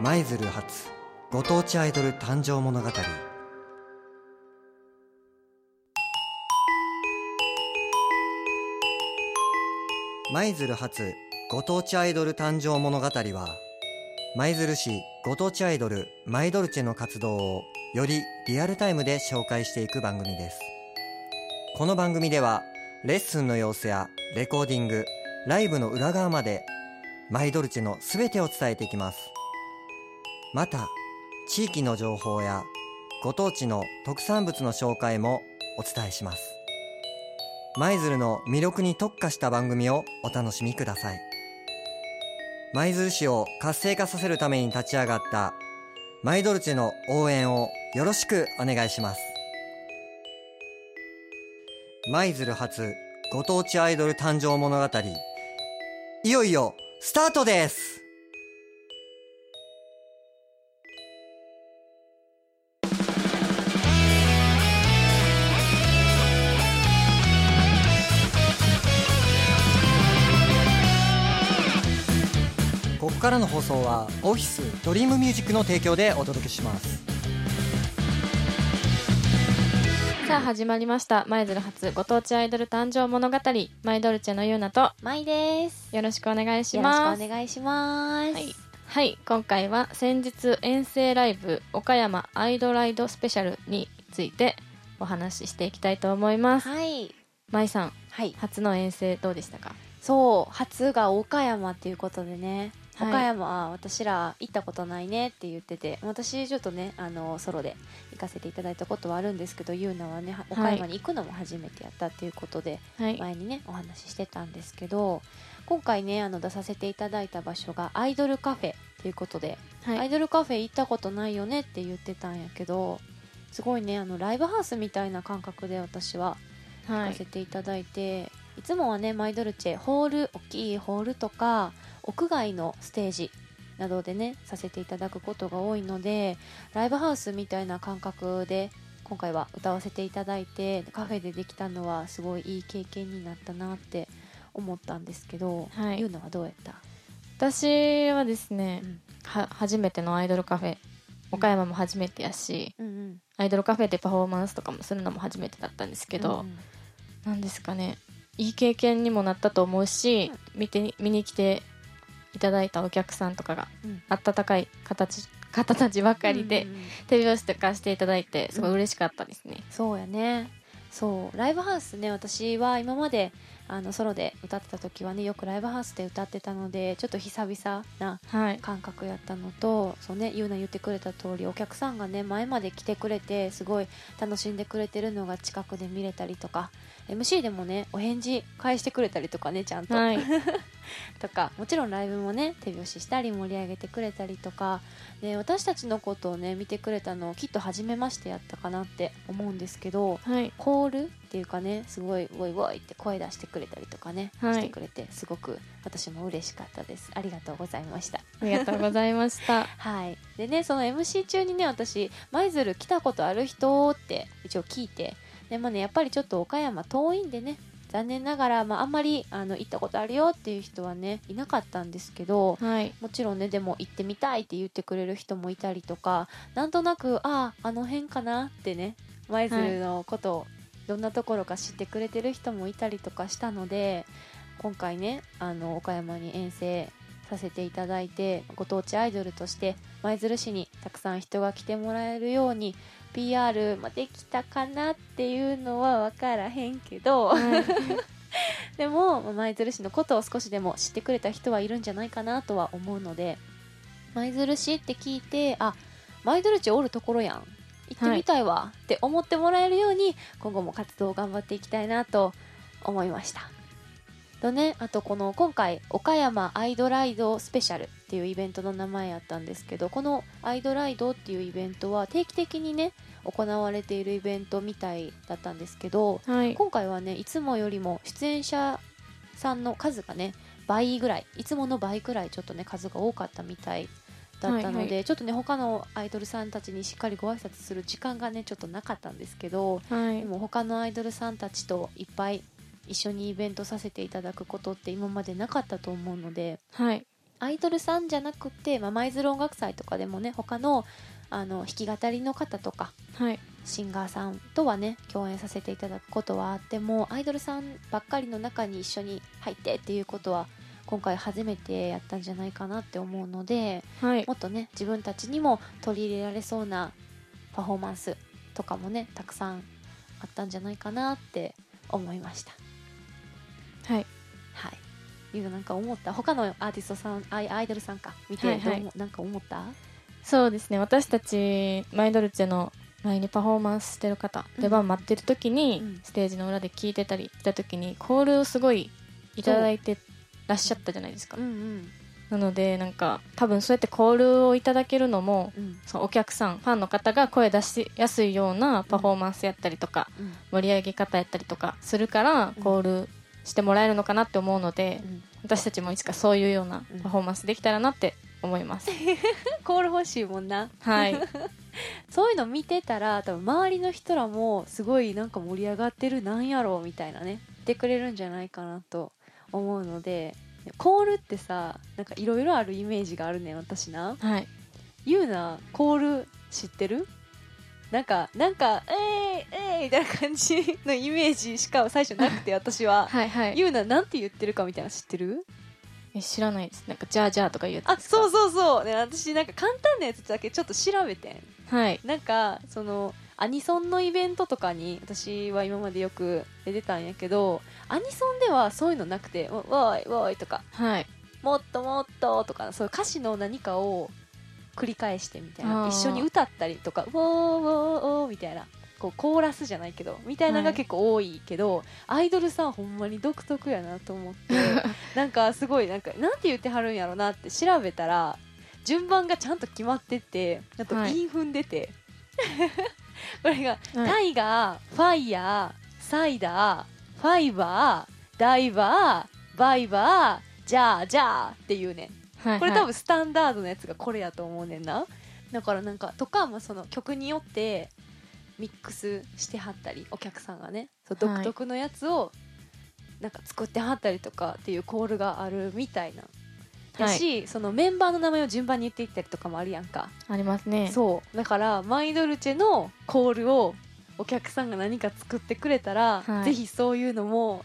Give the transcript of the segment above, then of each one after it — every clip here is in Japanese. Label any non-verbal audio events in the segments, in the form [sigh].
舞鶴発ご当地アイドル誕生物語。舞鶴発ご当地アイドル誕生物語は舞鶴市ご当地アイドルマイドルチェの活動をよりリアルタイムで紹介していく番組です。この番組ではレッスンの様子やレコーディングライブの裏側までマイドルチェのすべてを伝えていきます。また地域の情報やご当地の特産物の紹介もお伝えします。舞鶴の魅力に特化した番組をお楽しみください。舞鶴市を活性化させるために立ち上がったマイドルチェの応援をよろしくお願いします。舞鶴発ご当地アイドル誕生物語いよいよスタートです。からの放送はオフィスドリームミュージックの提供でお届けしますさあ始まりました舞鶴初ご当地アイドル誕生物語マイドルチェのゆうなとまいです。よろしくお願いしよろしますくお願いします。はい、はい、今回は先日遠征ライブ岡山アイドライドスペシャルについてお話ししていきたいと思いますはい。まいさんはい。初の遠征どうでしたか？そう、初が岡山っていうことでね。はい。岡山は私ら行ったことないねって言ってて私ちょっとねあのソロで行かせていただいたことはあるんですけどゆうなはねは岡山に行くのも初めてやったっていうことで、はい。前にねお話ししてたんですけど今回ねあの出させていただいた場所がアイドルカフェということで、はい。アイドルカフェ行ったことないよねって言ってたんやけどすごいねあのライブハウスみたいな感覚で私は行はい。かせていただいて、い、つもはねマイドルチェホール大きいホールとか屋外のステージなどでねさせていただくことが多いのでライブハウスみたいな感覚で今回は歌わせていただいてカフェでできたのはすごいいい経験になったなって思ったんですけど、はい。ゆうのはどうやった、私はですね、うん。は初めてのアイドルカフェ岡山も初めてやし、うんうん。アイドルカフェでパフォーマンスとかもするのも初めてだったんですけど、うんなんですかねいい経験にもなったと思うし、見て見に来ていただいたお客さんとかがうん。温かい形方たちばかりで、うんうんうん。手拍子とかしていただいてすごい嬉しかったですね、そうやね。そう。ライブハウスね私は今まであのソロで歌ってた時はねよくライブハウスで歌ってたのでちょっと久々なはい。感覚やったのとそうねゆうな言ってくれた通りお客さんがね前まで来てくれてすごい楽しんでくれてるのが近くで見れたりとか MC でもねお返事返してくれたりとかねちゃんと、はい [laughs] [laughs] とかもちろんライブもね手拍子したり盛り上げてくれたりとか、ね、私たちのことをね見てくれたのきっと初めましてやったかなって思うんですけどはい。コールっていうかねすごい「ウォイウォイ」って声出してくれたりとかね、はい。してくれてすごく私も嬉しかったです。ありがとうございました。ありがとうございました。[laughs] はい。でねその MC 中にね私「舞鶴来たことある人?」って一応聞いてでもねやっぱりちょっと岡山遠いんでね残念ながら、まあ、あんまりあの行ったことあるよっていう人はねいなかったんですけどはい。もちろんねでも行ってみたいって言ってくれる人もいたりとかなんとなくあああの辺かなってね舞鶴のことをどんなところか知ってくれてる人もいたりとかしたので今回ねあの岡山に遠征させていただいてご当地アイドルとして舞鶴市にたくさん人が来てもらえるように PR まあできたかなっていうのは分からへんけど、はい。[laughs] でもまあ舞鶴市のことを少しでも知ってくれた人はいるんじゃないかなとは思うので舞鶴市って聞いてあ舞鶴市おるところやん。行ってみたいわって思ってもらえるように今後も活動を頑張っていきたいなと思いましたとねあとこの今回岡山アイドライドスペシャルっていうイベントの名前やったんですけどこのアイドライドっていうイベントは定期的にね行われているイベントみたいだったんですけどはい。今回はねいつもよりも出演者さんの数がね倍ぐらいいつもの倍ぐらいちょっとね数が多かったみたいだったので、はいはちょっとね他のアイドルさんたちにしっかりご挨拶する時間がねちょっとなかったんですけどはい。でも他のアイドルさんたちといっぱい一緒にイベントさせていただくことって今までなかったと思うのではい。アイドルさんじゃなくて、まあ、舞鶴音楽祭とかでもね他のあの弾き語りの方とかはい。シンガーさんとはね共演させていただくことはあってもアイドルさんばっかりの中に一緒に入ってっていうことは今回初めてやったんじゃないかなって思うのではい。もっとね自分たちにも取り入れられそうなパフォーマンスとかもねたくさんあったんじゃないかなって思いましたはい。はい。いうのなんか思った。他のアーティストさんアイアイドルさんか。見てどうはい。はい思なんか思った？そうですね。私たちマイドルチェの前にパフォーマンスしてる方、うん出番待ってる時に、うん。ステージの裏で聞いてたりした時にコールをすごいいただいてらっしゃったじゃないですか、うんうん。なのでなんか多分そうやってコールをいただけるのもうん。そのお客さんファンの方が声出しやすいようなパフォーマンスやったりとか、うん。盛り上げ方やったりとかするからうん。コールしてもらえるのかなって思うので、うん。私たちもいつかそういうようなうん。パフォーマンスできたらなって思います、[laughs] コール欲しいもんな。はい。[laughs] そういうの見てたら多分周りの人らもすごいなんか盛り上がってるなんやろうみたいなね。言ってくれるんじゃないかなと思うのでコールってさなんかいろいろあるイメージがあるねん私な。はい。ゆうなコール知ってる？なんかなんか「えー、えー、みたいな感じのイメージしか最初なくて [laughs] 私は。はいはい。ゆうななんて言ってるかみたいなの知ってる？え知らないです。なんかじゃあじゃあとか言うあそうそうそう、ね、私なんか簡単なやつだけちょっと調べてん。はい。なんかそのアニソンのイベントとかに私は今までよく出てたんやけどアニソンではそういうのなくて「わわーいわーい」とかはい「もっともっと」とかそういう歌詞の何かを繰り返してみたいな。一緒に歌ったりとか「ウォーウォーウォー」みたいな。こうコーラスじゃないけどみたいなのが結構多いけど、アイドルさんほんまに独特やなと思って [laughs] なんかすごいなんかなんて言ってはるんやろなって調べたら順番がちゃんと決まっててあとはい。韻踏んでて、[laughs] これがはい。タイガー、ファイヤー、サイダー、ファイバー、ダイバー、バイバー、ジャージャーっていうねはいこれ多分スタンダードのやつがこれやと思うねんな。だからなんかとか、まあ、その曲によってミックスしてはったりお客さんがね。そうはい。独特のやつをなんか作ってはったりとかっていうコールがあるみたいな。やはい。し、そのメンバーの名前を順番に言っていったりとかもあるやんか。ありますね。そう。だからマイドルチェのコールをお客さんが何か作ってくれたら、はい。ぜひそういうのも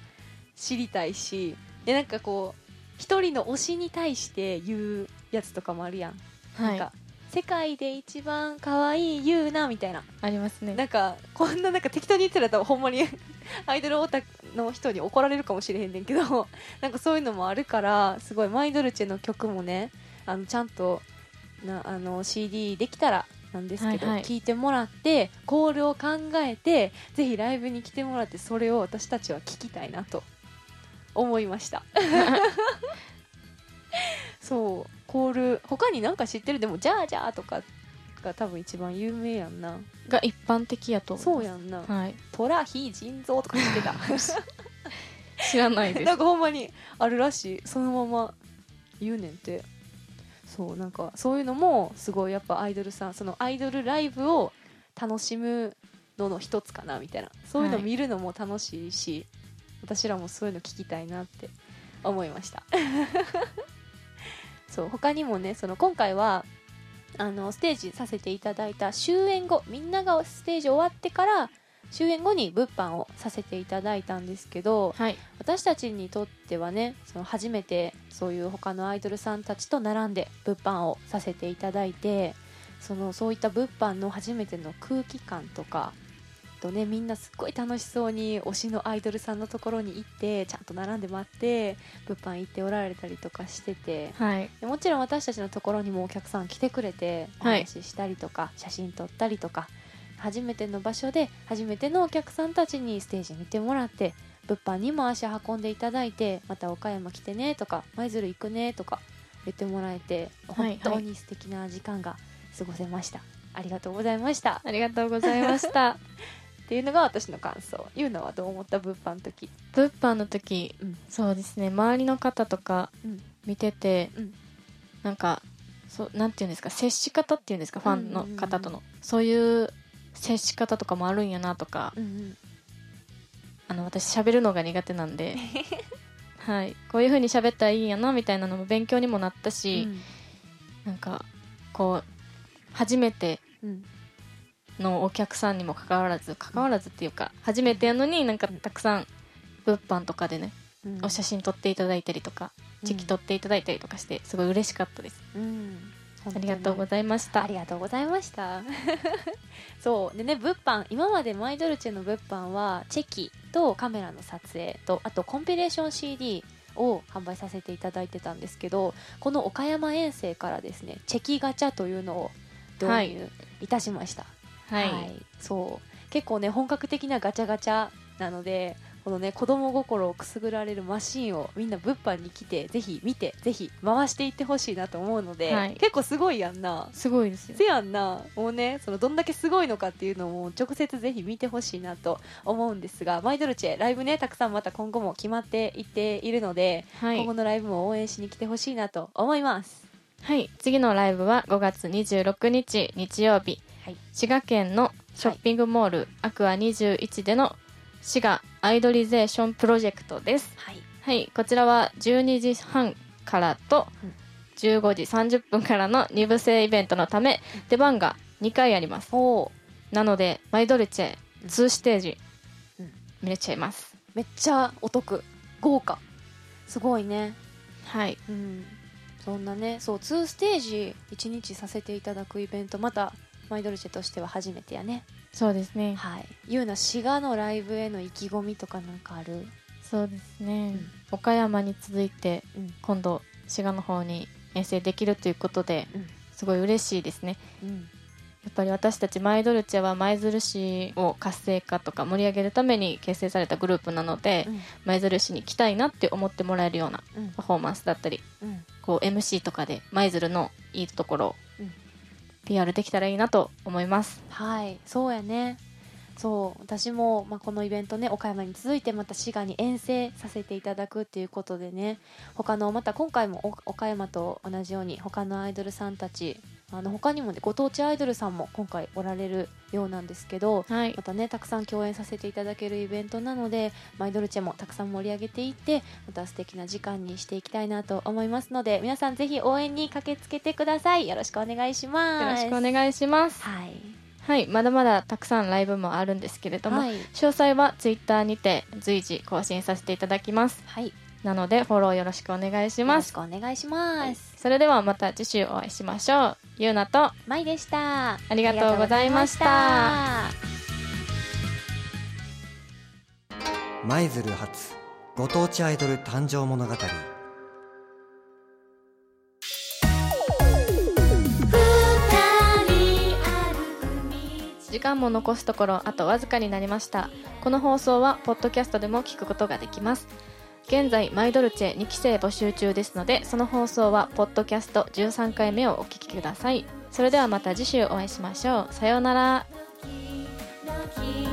知りたいし。でなんかこう一人の推しに対して言うやつとかもあるやん、はい。なんか世界で一番可愛いユーナみたいな。ありますね。なんかこんななんか適当に言ってたらほんまに [laughs] アイドルオタクの人に怒られるかもしれへんねんけど [laughs] なんかそういうのもあるからすごいマイドルチェの曲もねあのちゃんとなあの CD できたらなんですけど、はいはい。聞いてもらってコールを考えてぜひライブに来てもらってそれを私たちは聞きたいなと思いました。[laughs] そう。コール他になんか知ってる？でも「じゃあじゃあ」とかが多分一番有名やんな。が一般的やとそうやんな。はい。トラヒ腎臓とか知ってた。[laughs] 知らないです。なんかほんまにあるらしい。そのまま言うねんて。そうなんかそういうのもすごいやっぱアイドルさんそのアイドルライブを楽しむのの一つかなみたいな。そういうのはい見るのも楽しいし、私らもそういうの聞きたいなって思いました。[laughs] そう他にもねその今回はあのステージさせていただいた終演後みんながステージ終わってから終演後に物販をさせていただいたんですけどはい。私たちにとってはねその初めてそういう他のアイドルさんたちと並んで物販をさせていただいてそのそういった物販の初めての空気感とかとねみんなすっごい楽しそうに推しのアイドルさんのところに行ってちゃんと並んで待って物販行っておられたりとかしててはい。でもちろん私たちのところにもお客さん来てくれておはい。話ししたりとか、写真撮ったりとか初めての場所で初めてのお客さんたちにステージ見てもらって物販にも足運んでいただいてまた岡山来てねとか舞鶴行くねとか言ってもらえてはい。本当に素敵な時間が過ごせました、ありがとうございました。ありがとうございました [laughs] っていうのが私の感想。ゆうのはどう思った？物販の時。物販の時、うん。そうですね。周りの方とかうん。見てて、うん。なんかそうなんていうんですか？接し方っていうんですか？ファンの方との、うんそういう接し方とかもあるんやなとか。うんうん。あの私喋るのが苦手なんで。[laughs] はい、こういう風に喋ったらいいんやなみたいなのも勉強にもなったし、なんかこう初めてうんのお客さんにもかかわらず関わらずっていうか初めてやのになんかたくさん物販とかでね、うん。お写真撮っていただいたりとかチェキ撮っていただいたりとかしてすごい嬉しかったです、うん。ありがとうごいざいました。ありがとうございました。[laughs] そう。でね物販今までマイドルチェの物販はチェキとカメラの撮影とあとコンピレーション CD を販売させていただいてたんですけどこの岡山遠征からですねチェキガチャというのを導入い。たしました、はい、そう。結構ね本格的なガチャガチャなのでこのね子供心をくすぐられるマシンをみんな物販に来てぜひ見てぜひ回していってほしいなと思うので、はい。結構すごいやんな。すごいですよ。せやんな。もうねそのどんだけすごいのかっていうのを直接ぜひ見てほしいなと思うんですがマイドルチェライブねたくさんまた今後も決まっていっているので、はい。今後のライブも応援しに来てほしいなと思います。はい、次のライブは5月26日日曜日、はい。滋賀県のショッピングモール、アクア21での滋賀アイドリゼーションプロジェクトです。はい。はい、こちらは12時半からとうん。15時30分からの2部制イベントのため出番が2回あります。おー。なのでマイドルチェうん。2ステージうん。見れちゃいます。めっちゃお得。豪華。すごいね。はい、うん。そんなねそう2ステージ1日させていただくイベントまたマイドルチェとしては初めてやね。そうですね。はい。ゆうな滋賀のライブへの意気込みとかなんかある？そうですね。うん。岡山に続いてうん。今度滋賀の方に遠征できるということで、うん。すごい嬉しいですね。うん。やっぱり私たちマイドルチェは舞鶴市を活性化とか盛り上げるために結成されたグループなのでうん。舞鶴市に来たいなって思ってもらえるようなうん。パフォーマンスだったりうん。こう MC とかで舞鶴のいいところをうん PR できたらいいなと思います。はい。そうやね。そう。私も、まあ、このイベントね岡山に続いてまた滋賀に遠征させていただくっていうことでね。他のまた今回も岡山と同じように他のアイドルさんたちあの他にもねご当地アイドルさんも今回おられるようなんですけどはい。またねたくさん共演させていただけるイベントなのでマイドルチェもたくさん盛り上げていってまた素敵な時間にしていきたいなと思いますので皆さんぜひ応援に駆けつけてください。よろしくお願いします。よろしくお願いします。はい。はい。まだまだたくさんライブもあるんですけれども、はい。詳細は Twitter にて随時更新させていただきます。はいなのでフォローよろしくお願いしよろしますくお願いします。それではまた次週お会いしましょう。ゆうなと。まいでした。あありがとうございました。舞鶴発ご当地アイドル誕生物語。時間も残すところあとわずかになりました。この放送はポッドキャストでも聞くことができます現在マイドルチェ2期生募集中ですのでその放送はポッドキャスト13回目をお聞きください。それではまた次週お会いしましょう。さようなら「